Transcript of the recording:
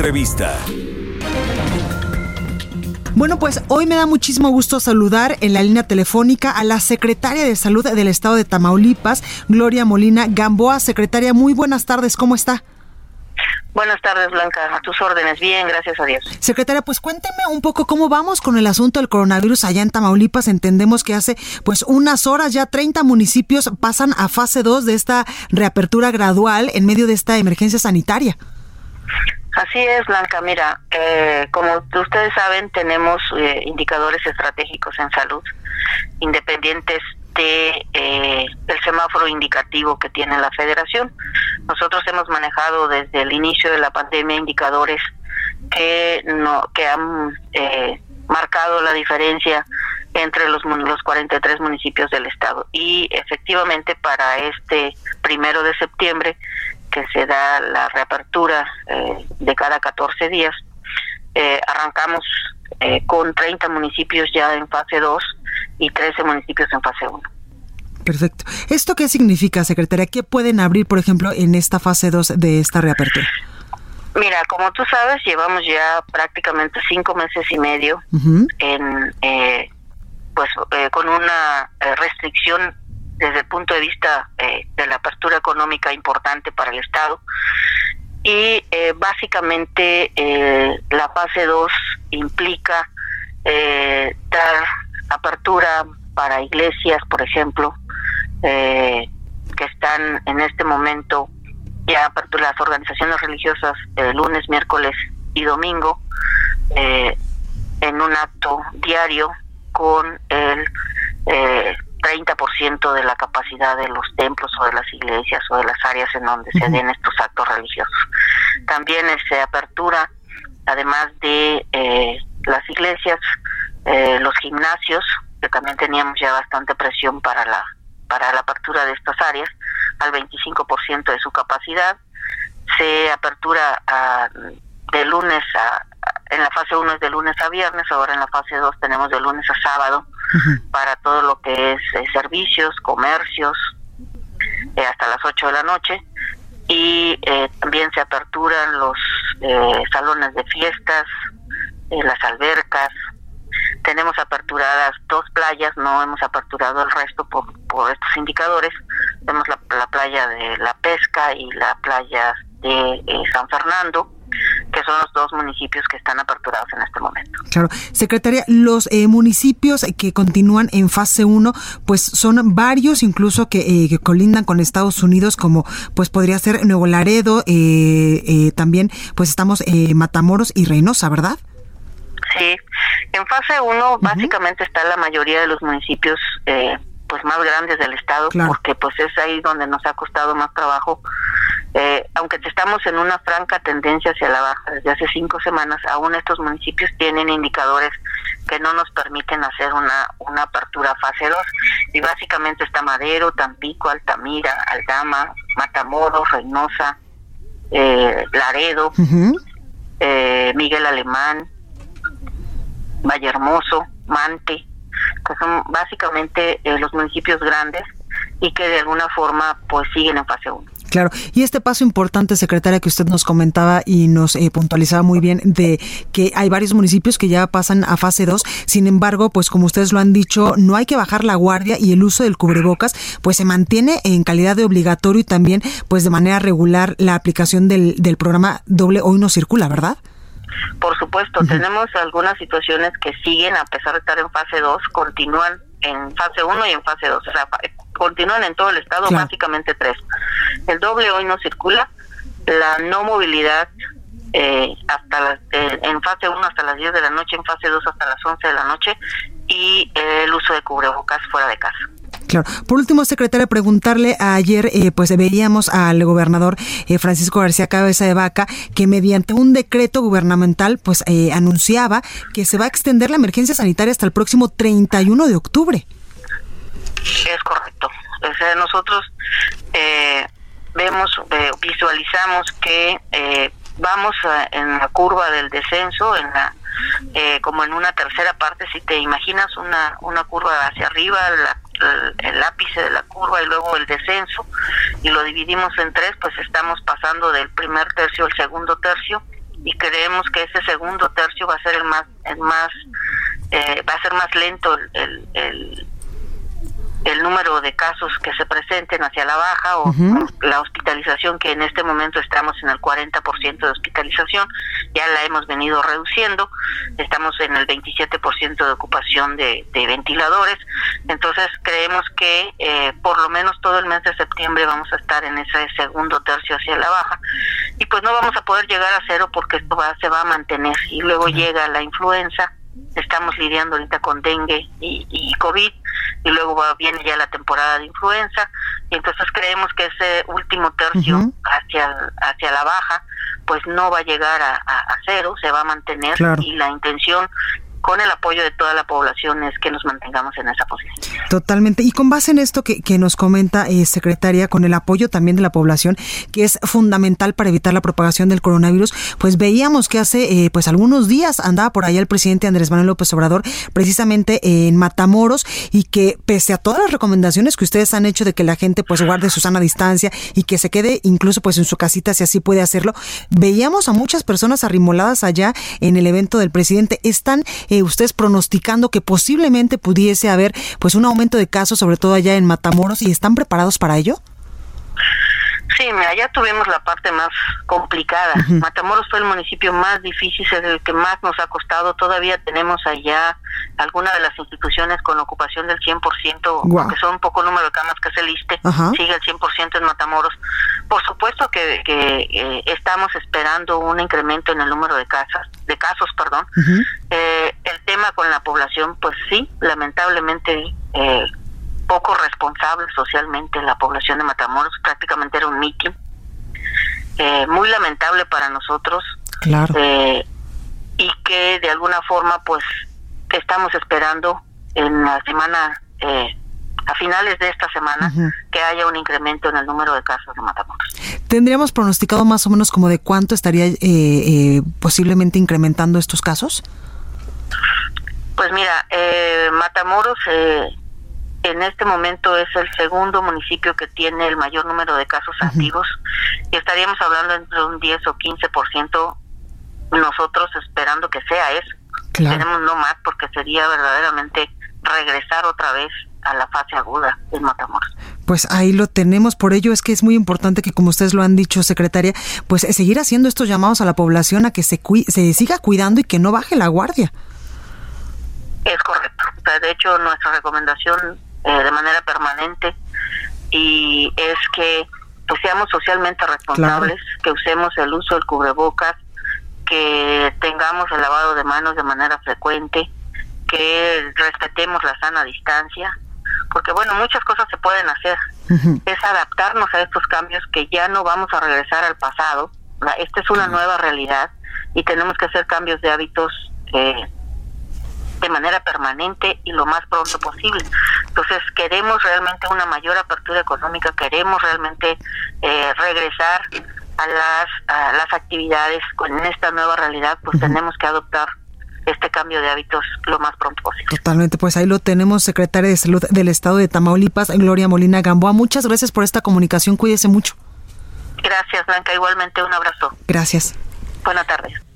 Entrevista. Bueno, pues hoy me da muchísimo gusto saludar en la línea telefónica a la secretaria de Salud del Estado de Tamaulipas, Gloria Molina Gamboa. Secretaria, muy buenas tardes, ¿cómo está? Buenas tardes, Blanca. A tus órdenes. Bien, gracias a Dios. Secretaria, pues cuénteme un poco cómo vamos con el asunto del coronavirus allá en Tamaulipas. Entendemos que hace pues unas horas ya 30 municipios pasan a fase 2 de esta reapertura gradual en medio de esta emergencia sanitaria. Así es, Blanca. Mira, eh, como ustedes saben, tenemos eh, indicadores estratégicos en salud independientes de eh, el semáforo indicativo que tiene la Federación. Nosotros hemos manejado desde el inicio de la pandemia indicadores que no que han eh, marcado la diferencia entre los los 43 municipios del estado y efectivamente para este primero de septiembre que se da la reapertura eh, de cada 14 días eh, arrancamos eh, con 30 municipios ya en fase 2 y 13 municipios en fase 1. Perfecto. ¿Esto qué significa, secretaria? ¿Qué pueden abrir, por ejemplo, en esta fase 2 de esta reapertura? Mira, como tú sabes, llevamos ya prácticamente cinco meses y medio en, eh, pues, eh, con una eh, restricción desde el punto de vista eh, de la apertura económica importante para el Estado. Y eh, básicamente eh, la fase 2 implica eh, dar apertura para iglesias, por ejemplo, eh, que están en este momento ya apertura las organizaciones religiosas lunes, miércoles y domingo en un acto diario con el 30% de la capacidad de los templos o de las iglesias o de las áreas en donde se den estos actos religiosos. También se apertura, además de eh, las iglesias, eh, los gimnasios, que también teníamos ya bastante presión para la para la apertura de estas áreas, al 25% de su capacidad. Se apertura a, de lunes a, a- en la fase 1 es de lunes a viernes, ahora en la fase 2 tenemos de lunes a sábado para todo lo que es eh, servicios, comercios, eh, hasta las 8 de la noche. Y eh, también se aperturan los eh, salones de fiestas, las albercas. Tenemos aperturadas dos playas, no hemos aperturado el resto por, por estos indicadores. Tenemos la, la playa de La Pesca y la playa de San Fernando, son los dos municipios que están aperturados en este momento. Claro. Secretaria, los eh, municipios que continúan en fase 1, pues son varios, incluso que, eh, que colindan con Estados Unidos, como pues podría ser Nuevo Laredo, eh, eh, también pues estamos eh, Matamoros y Reynosa, ¿verdad? Sí, en fase 1 básicamente está la mayoría de los municipios eh, pues más grandes del estado, Claro. porque pues es ahí donde nos ha costado más trabajo. Eh, aunque estamos en una franca tendencia hacia la baja desde hace cinco semanas, aún estos municipios tienen indicadores que no nos permiten hacer una, una apertura fase 2. Y básicamente está Madero, Tampico, Altamira, Aldama, Matamoros, Reynosa, eh, Laredo, eh, Miguel Alemán, Vallehermoso, Mante, que son básicamente eh, los municipios grandes y que de alguna forma pues siguen en fase 1. Claro, y este paso importante, secretaria, que usted nos comentaba y nos eh, puntualizaba muy bien de que hay varios municipios que ya pasan a fase 2, sin embargo, pues como ustedes lo han dicho, no hay que bajar la guardia y el uso del cubrebocas pues se mantiene en calidad de obligatorio y también pues de manera regular la aplicación del, del programa doble hoy no circula, ¿verdad? Por supuesto, tenemos algunas situaciones que siguen, a pesar de estar en fase 2, continúan en fase 1 y en fase 2. O sea, continúan en todo el estado, Claro. básicamente tres. El doble hoy no circula, la no movilidad eh, hasta las, eh, en fase 1 hasta las 10 de la noche, en fase 2 hasta las 11 de la noche y eh, el uso de cubrebocas fuera de casa. Claro. Por último, secretaria, preguntarle ayer, eh, pues veíamos al gobernador eh, Francisco García Cabeza de Vaca que mediante un decreto gubernamental, pues eh, anunciaba que se va a extender la emergencia sanitaria hasta el próximo 31 de octubre. Es correcto. O sea, nosotros vemos, visualizamos que vamos en la curva del descenso, en la eh, como en una tercera parte, si te imaginas una, una curva hacia arriba, el, ápice de la curva y luego el descenso, y lo dividimos en tres, pues estamos pasando del primer tercio al segundo tercio, y creemos que ese segundo tercio va a ser el más, el más eh, va a ser más lento el, el el número de casos que se presenten hacia la baja o la hospitalización que en este momento estamos en el 40% de hospitalización, ya la hemos venido reduciendo, estamos en el 27% de ocupación de, ventiladores, entonces creemos que eh, por lo menos todo el mes de septiembre vamos a estar en ese segundo tercio hacia la baja y pues no vamos a poder llegar a cero porque esto va, se va a mantener y luego llega la influenza estamos lidiando ahorita con dengue y, y COVID y luego va, viene ya la temporada de influenza y entonces creemos que ese último tercio hacia hacia la baja pues no va a llegar a, a, cero se va a mantener y la intención con el apoyo de toda la población es que nos mantengamos en esa posición. Totalmente. Y con base en esto que, que nos comenta, eh, secretaria, con el apoyo también de la población, que es fundamental para evitar la propagación del coronavirus, pues veíamos que hace eh, pues algunos días andaba por allá el presidente Andrés Manuel López Obrador, precisamente en Matamoros, y que pese a todas las recomendaciones que ustedes han hecho de que la gente pues guarde su sana distancia y que se quede incluso pues en su casita si así puede hacerlo, veíamos a muchas personas arrimoladas allá en el evento del presidente. Están eh, ustedes pronosticando que posiblemente pudiese haber pues un aumento de casos, sobre todo allá en Matamoros, y están preparados para ello? Mira, ya tuvimos la parte más complicada. Matamoros fue el municipio más difícil, es el que más nos ha costado. Todavía tenemos allá algunas de las instituciones con ocupación del 100%, que son un poco número de camas que se liste, sigue el 100% en Matamoros. Por supuesto que, eh, estamos esperando un incremento en el número de casas, de casos, perdón. Eh, el tema con la población, pues sí, lamentablemente eh, poco responsable socialmente la población de Matamoros, prácticamente era un mitin. Eh, muy lamentable para nosotros. Claro. Eh, y que de alguna forma, pues, estamos esperando en la semana, eh, a finales de esta semana, que haya un incremento en el número de casos de Matamoros. ¿Tendríamos pronosticado más o menos como de cuánto estaría posiblemente incrementando estos casos? Pues mira, Matamoros en este momento es el segundo municipio que tiene el mayor número de casos activos y estaríamos hablando entre un 10 o 15% nosotros esperando que sea eso. Tenemos no más porque sería verdaderamente regresar otra vez a la fase aguda del Matamoros. Pues ahí lo tenemos, por ello es que es muy importante que, como ustedes lo han dicho, secretaria, pues eh, seguir haciendo estos llamados a la población a que se, se siga cuidando y que no baje la guardia. Es correcto. de hecho, nuestra recomendación eh, de manera permanente y es que pues seamos socialmente responsables, que usemos el uso del cubrebocas, que tengamos el lavado de manos de manera frecuente, que respetemos la sana distancia, porque bueno, muchas cosas se pueden hacer. Es adaptarnos a estos cambios que ya no vamos a regresar al pasado. Esta es una nueva realidad y tenemos que hacer cambios de hábitos eh, de manera permanente y lo más pronto posible. Entonces queremos realmente una mayor apertura económica, queremos realmente eh, regresar a las, a las actividades con esta nueva realidad, pues tenemos que adoptar este cambio de hábitos lo más pronto posible. Totalmente, pues ahí lo tenemos, secretaria de Salud del Estado de Tamaulipas, Gloria Molina Gamboa. Muchas gracias por esta comunicación, cuídese mucho. Gracias, Blanca, igualmente un abrazo. Gracias. Buenas tardes.